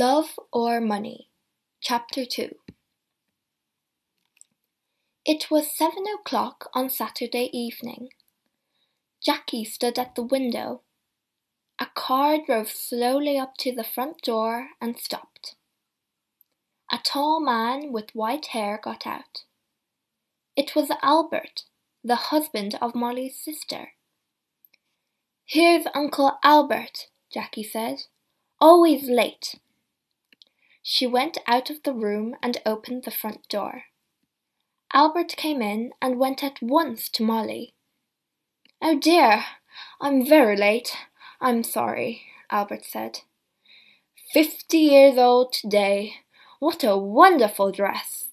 Love or Money Chapter 2 It was seven o'clock on Saturday evening. Jackie stood at the window. A car drove slowly up to the front door and stopped. A tall man with white hair got out. It was Albert, the husband of Molly's sister. Here's Uncle Albert, Jackie said. Always late. She went out of the room and opened the front door. Albert came in and went at once to Molly. Oh dear, I'm very late. I'm sorry, Albert said. Fifty years old today. What a wonderful dress!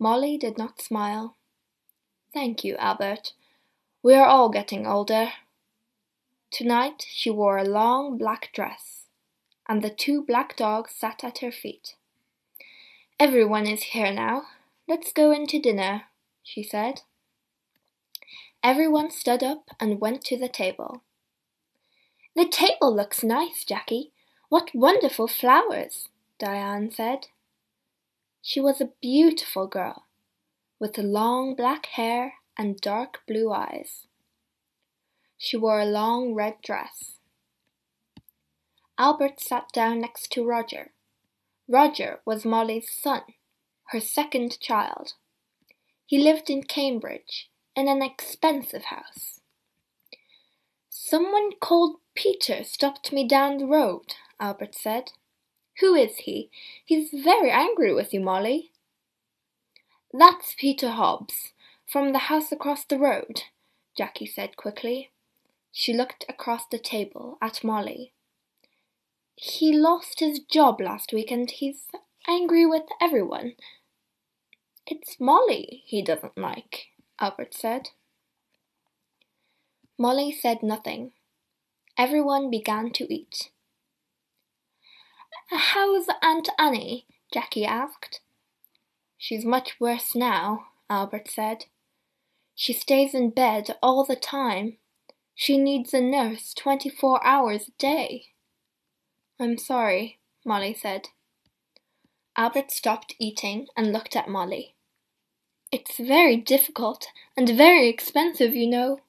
Molly did not smile. Thank you, Albert. We are all getting older. Tonight she wore a long black dress and the two black dogs sat at her feet. Everyone is here now. Let's go in to dinner, she said. Everyone stood up and went to the table. The table looks nice, Jackie. What wonderful flowers, Diane said. She was a beautiful girl, with long black hair and dark blue eyes. She wore a long red dress. Albert sat down next to Roger. Roger was Molly's son, her second child. He lived in Cambridge, in an expensive house. Someone called Peter stopped me down the road, Albert said. Who is he? He's very angry with you, Molly. That's Peter Hobbs, from the house across the road, Jackie said quickly. She looked across the table at Molly. He lost his job last week and he's angry with everyone. It's Molly he doesn't like, Albert said. Molly said nothing. Everyone began to eat. How's Aunt Annie? Jackie asked. She's much worse now, Albert said. She stays in bed all the time. She needs a nurse twenty-four hours a day. I'm sorry, Molly said. Albert stopped eating and looked at Molly. It's very difficult and very expensive, you know.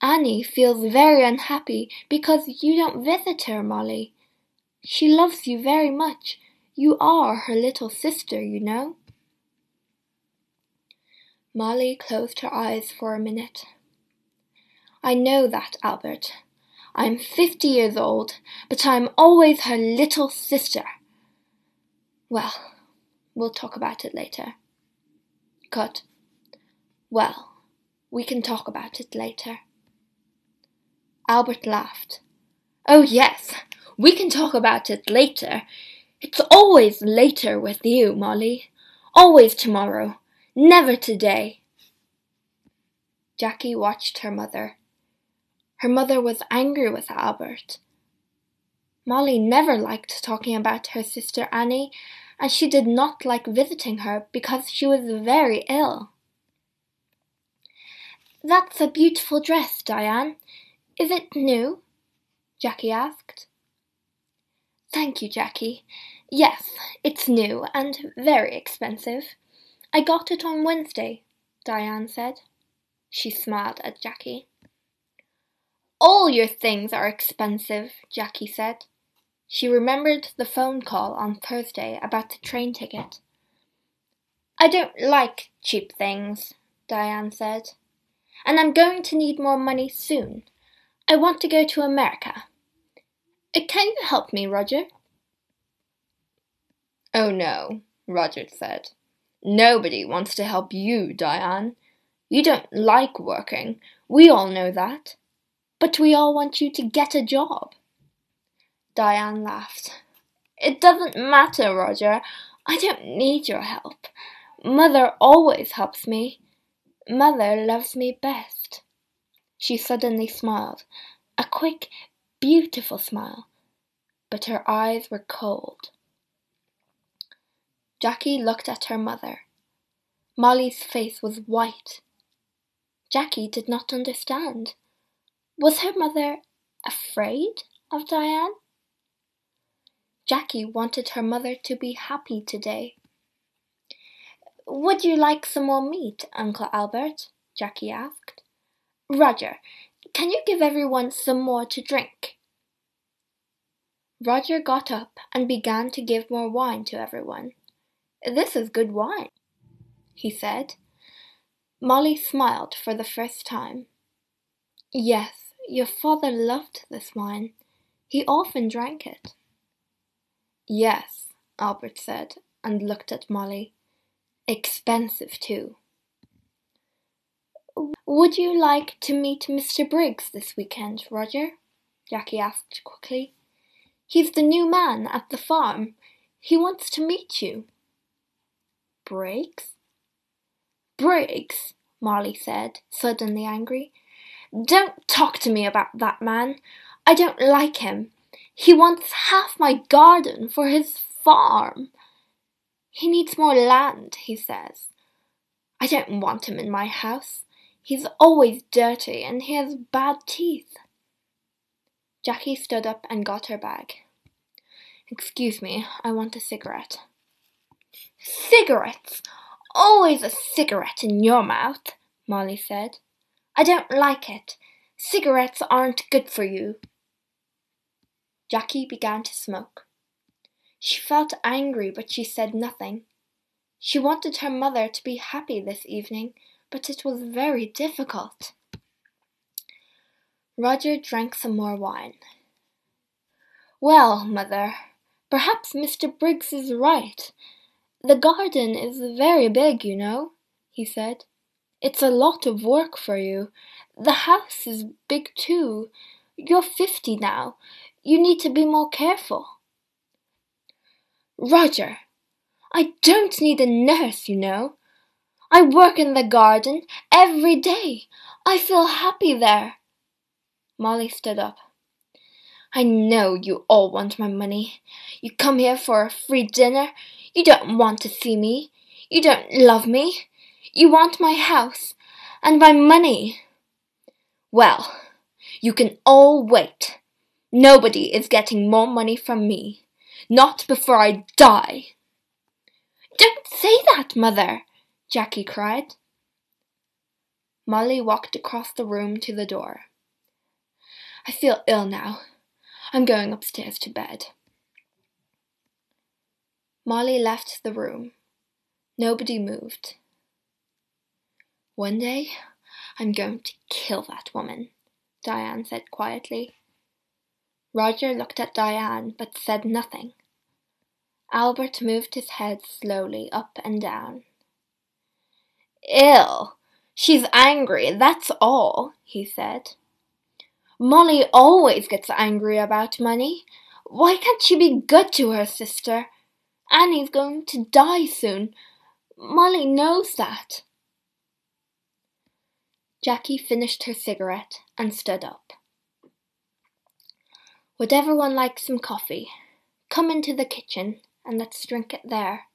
Annie feels very unhappy because you don't visit her, Molly. She loves you very much. You are her little sister, you know. Molly closed her eyes for a minute. I know that, Albert, I'm fifty years old, but I'm always her little sister. Well, we'll talk about it later. Cut. Well, we can talk about it later. Albert laughed. Oh, yes, we can talk about it later. It's always later with you, Molly. Always tomorrow, never today. Jackie watched her mother. Her mother was angry with Albert. Molly never liked talking about her sister Annie, and she did not like visiting her because she was very ill. That's a beautiful dress, Diane. Is it new? Jackie asked. Thank you, Jackie. Yes, it's new and very expensive. I got it on Wednesday, Diane said. She smiled at Jackie. All your things are expensive, Jackie said. She remembered the phone call on Thursday about the train ticket. I don't like cheap things, Diane said. And I'm going to need more money soon. I want to go to America. Uh, can you help me, Roger? Oh no, Roger said. Nobody wants to help you, Diane. You don't like working. We all know that. But we all want you to get a job. Diane laughed. It doesn't matter, Roger. I don't need your help. Mother always helps me. Mother loves me best. She suddenly smiled, a quick, beautiful smile, but her eyes were cold. Jackie looked at her mother. Molly's face was white. Jackie did not understand. Was her mother afraid of Diane? Jackie wanted her mother to be happy today. Would you like some more meat, Uncle Albert? Jackie asked. Roger, can you give everyone some more to drink? Roger got up and began to give more wine to everyone. This is good wine, he said. Molly smiled for the first time. Yes, your father loved this wine. He often drank it. Yes, Albert said, and looked at Molly. Expensive, too. Would you like to meet Mr. Briggs this weekend, Roger? Jackie asked quickly. He's the new man at the farm. He wants to meet you. Briggs? Briggs, Molly said, suddenly angry. Don't talk to me about that man. I don't like him. He wants half my garden for his farm. He needs more land, he says. I don't want him in my house. He's always dirty and he has bad teeth. Jackie stood up and got her bag. Excuse me, I want a cigarette. Cigarettes! Always a cigarette in your mouth, Molly said. I don't like it. Cigarettes aren't good for you. Jackie began to smoke. She felt angry, but she said nothing. She wanted her mother to be happy this evening, but it was very difficult. Roger drank some more wine. Well, mother, perhaps Mr. Briggs is right. The garden is very big, you know, he said. It's a lot of work for you. The house is big too. You're fifty now. You need to be more careful. Roger, I don't need a nurse, you know. I work in the garden every day. I feel happy there. Molly stood up. I know you all want my money. You come here for a free dinner. You don't want to see me. You don't love me. You want my house and my money. Well, you can all wait. Nobody is getting more money from me. Not before I die. Don't say that, mother, Jackie cried. Molly walked across the room to the door. I feel ill now. I'm going upstairs to bed. Molly left the room. Nobody moved. One day I'm going to kill that woman, Diane said quietly. Roger looked at Diane but said nothing. Albert moved his head slowly up and down. Ill. She's angry, that's all, he said. Molly always gets angry about money. Why can't she be good to her sister? Annie's going to die soon. Molly knows that. Jackie finished her cigarette and stood up. Would everyone like some coffee? Come into the kitchen and let's drink it there.